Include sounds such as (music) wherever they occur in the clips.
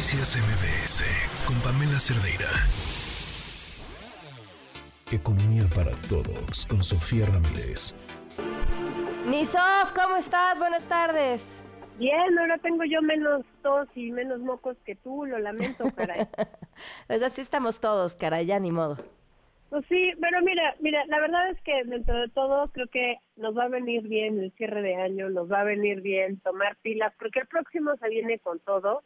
Noticias MBS con Pamela Cerdeira. Economía para todos con Sofía Ramírez. Sof, ¿cómo estás? Buenas tardes. Bien, ahora tengo yo menos tos y menos mocos que tú, lo lamento, caray. (laughs) pues así estamos todos, caray, ya ni modo. Pues sí, pero mira, mira, la verdad es que dentro de todo creo que nos va a venir bien el cierre de año, nos va a venir bien tomar pilas, porque el próximo se viene con todo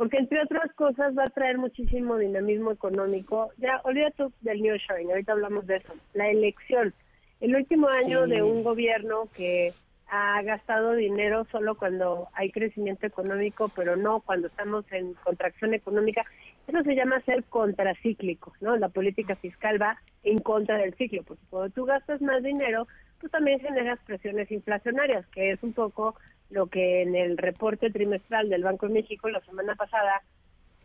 porque entre otras cosas va a traer muchísimo dinamismo económico. Ya, olvídate del New Sharing, ahorita hablamos de eso. La elección, el último año de un gobierno que ha gastado dinero solo cuando hay crecimiento económico, pero no cuando estamos en contracción económica. Eso se llama ser contracíclico, ¿no? La política fiscal va en contra del ciclo, porque cuando tú gastas más dinero, tú también generas presiones inflacionarias, que es un poco lo que en el reporte trimestral del Banco de México la semana pasada,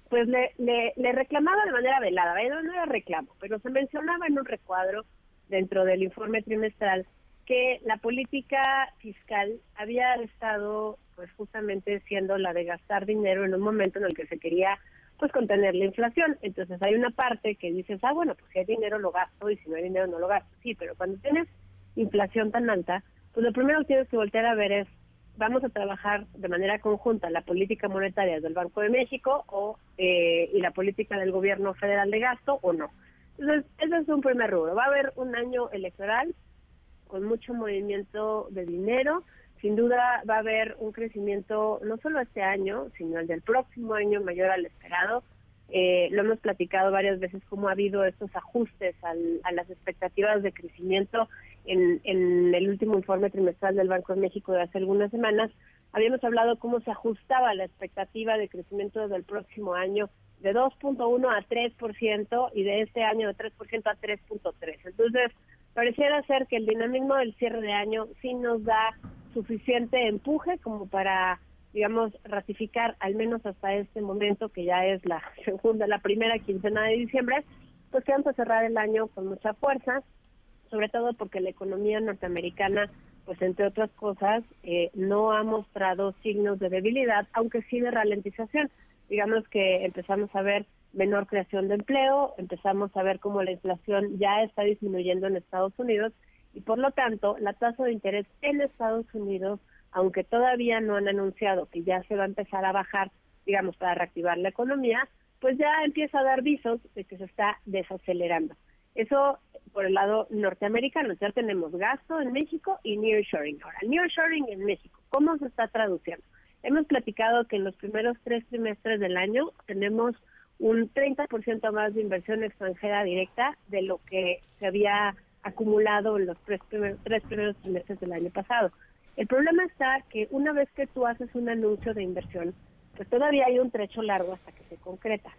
pues le, le, reclamaba de manera velada, no era reclamo, pero se mencionaba en un recuadro dentro del informe trimestral que la política fiscal había estado pues justamente siendo la de gastar dinero en un momento en el que se quería pues contener la inflación. Entonces hay una parte que dices, ah, bueno, pues si hay dinero lo gasto y si no hay dinero no lo gasto. Sí, pero cuando tienes inflación tan alta, pues lo primero que tienes que voltear a ver es vamos a trabajar de manera conjunta la política monetaria del Banco de México o eh, y la política del gobierno federal de gasto o no. Entonces, ese es un primer rubro. Va a haber un año electoral con mucho movimiento de dinero. Sin duda va a haber un crecimiento no solo este año, sino el del próximo año mayor al esperado. Eh, lo hemos platicado varias veces cómo ha habido estos ajustes a las expectativas de crecimiento en, en, el último informe trimestral del Banco de México de hace algunas semanas. Habíamos hablado cómo se ajustaba la expectativa de crecimiento del próximo año de 2.1 a 3% y de este año de 3% a 3.3. Entonces, pareciera ser que el dinamismo del cierre de año sí nos da suficiente empuje como para digamos, ratificar al menos hasta este momento, que ya es la (laughs) segunda, la primera quincena de diciembre, pues que vamos a cerrar el año con mucha fuerza, sobre todo porque la economía norteamericana, pues entre otras cosas, eh, no ha mostrado signos de debilidad, aunque sí de ralentización. Digamos que empezamos a ver menor creación de empleo, empezamos a ver cómo la inflación ya está disminuyendo en Estados Unidos y por lo tanto la tasa de interés en Estados Unidos aunque todavía no han anunciado que ya se va a empezar a bajar, digamos, para reactivar la economía, pues ya empieza a dar visos de que se está desacelerando. Eso por el lado norteamericano, ya tenemos gasto en México y nearshoring. Ahora, nearshoring en México, ¿cómo se está traduciendo? Hemos platicado que en los primeros tres trimestres del año tenemos un 30% más de inversión extranjera directa de lo que se había acumulado en los tres tres primeros trimestres del año pasado. El problema está que una vez que tú haces un anuncio de inversión, pues todavía hay un trecho largo hasta que se concreta.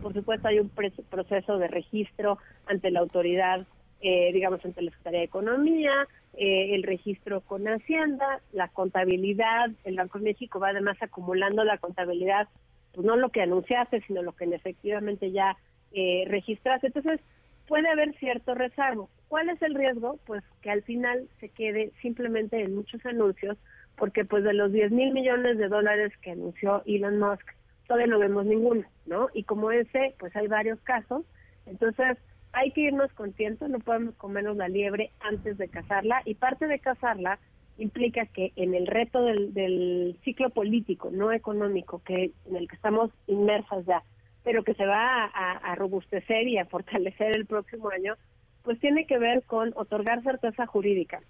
Por supuesto, hay un proceso de registro ante la autoridad, eh, digamos, ante la Secretaría de Economía, eh, el registro con Hacienda, la contabilidad. El Banco de México va además acumulando la contabilidad, pues no lo que anunciaste, sino lo que efectivamente ya eh, registraste. Entonces, puede haber cierto rezago. ¿Cuál es el riesgo? Pues que al final se quede simplemente en muchos anuncios, porque pues de los 10 mil millones de dólares que anunció Elon Musk, todavía no vemos ninguno, ¿no? Y como ese, pues hay varios casos, entonces hay que irnos con tiempo, no podemos comernos la liebre antes de cazarla, y parte de cazarla implica que en el reto del, del ciclo político, no económico, que en el que estamos inmersas ya, pero que se va a, robustecer y a fortalecer el próximo año, pues tiene que ver con otorgar certeza jurídica.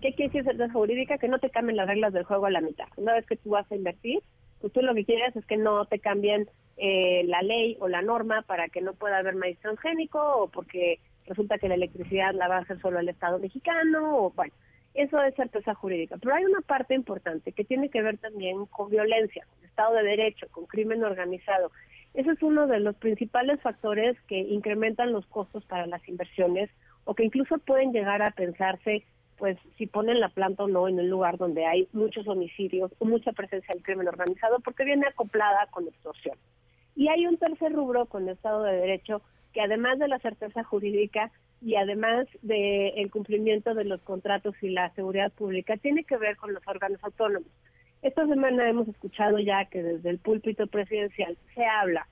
¿Qué quiere decir certeza jurídica? Que no te cambien las reglas del juego a la mitad. Una vez que tú vas a invertir, pues tú lo que quieres es que no te cambien eh, la ley o la norma para que no pueda haber maíz transgénico o porque resulta que la electricidad la va a hacer solo el Estado mexicano o bueno, eso es certeza jurídica. Pero hay una parte importante que tiene que ver también con violencia, con Estado de Derecho, con crimen organizado ese es uno de los principales factores que incrementan los costos para las inversiones o que incluso pueden llegar a pensarse pues si ponen la planta o no en un lugar donde hay muchos homicidios o mucha presencia del crimen organizado porque viene acoplada con extorsión. Y hay un tercer rubro con el Estado de Derecho que además de la certeza jurídica y además del cumplimiento de los contratos y la seguridad pública tiene que ver con los órganos autónomos. esta semana hemos escuchado ya que desde el púlpito presidencial se habla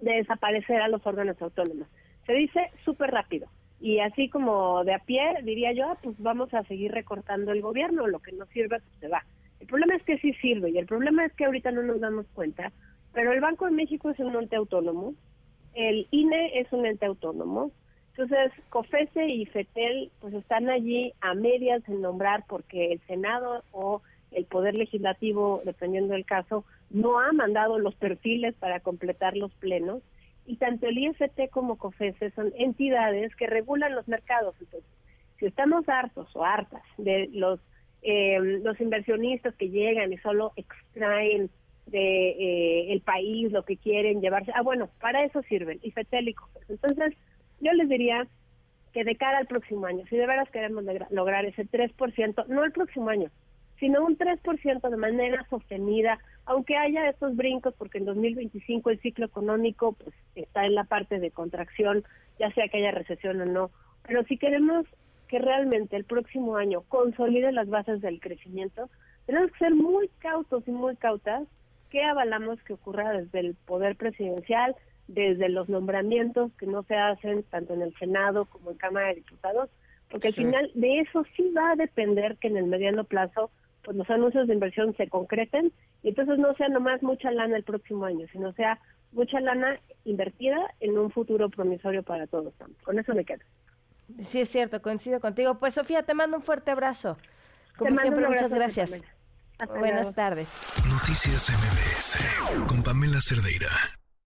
de desaparecer a los órganos autónomos. Se dice súper rápido. Y así como de a pie, diría yo, ah, pues vamos a seguir recortando el gobierno, lo que no sirve, pues se va. El problema es que sí sirve y el problema es que ahorita no nos damos cuenta, pero el Banco de México es un ente autónomo, el INE es un ente autónomo, entonces COFESE y FETEL pues están allí a medias en nombrar porque el Senado o el Poder Legislativo, dependiendo del caso, no ha mandado los perfiles para completar los plenos y tanto el IFT como COFESE son entidades que regulan los mercados. Entonces, si estamos hartos o hartas de los eh, los inversionistas que llegan y solo extraen de eh, el país lo que quieren llevarse, ah bueno, para eso sirven IFETEL y COFESE. Entonces, yo les diría que de cara al próximo año, si de veras queremos lograr ese 3%, no el próximo año, sino un 3% de manera sostenida, aunque haya estos brincos, porque en 2025 el ciclo económico pues está en la parte de contracción, ya sea que haya recesión o no, pero si queremos que realmente el próximo año consolide las bases del crecimiento, tenemos que ser muy cautos y muy cautas que avalamos que ocurra desde el poder presidencial, desde los nombramientos que no se hacen tanto en el Senado como en Cámara de Diputados, porque al final de eso sí va a depender que en el mediano plazo pues los anuncios de inversión se concreten y entonces no sea nomás mucha lana el próximo año, sino sea mucha lana invertida en un futuro promisorio para todos. Con eso me quedo. Sí, es cierto, coincido contigo. Pues Sofía, te mando un fuerte abrazo. Como siempre, muchas gracias. Buenas tardes. Noticias MBS con Pamela Cerdeira.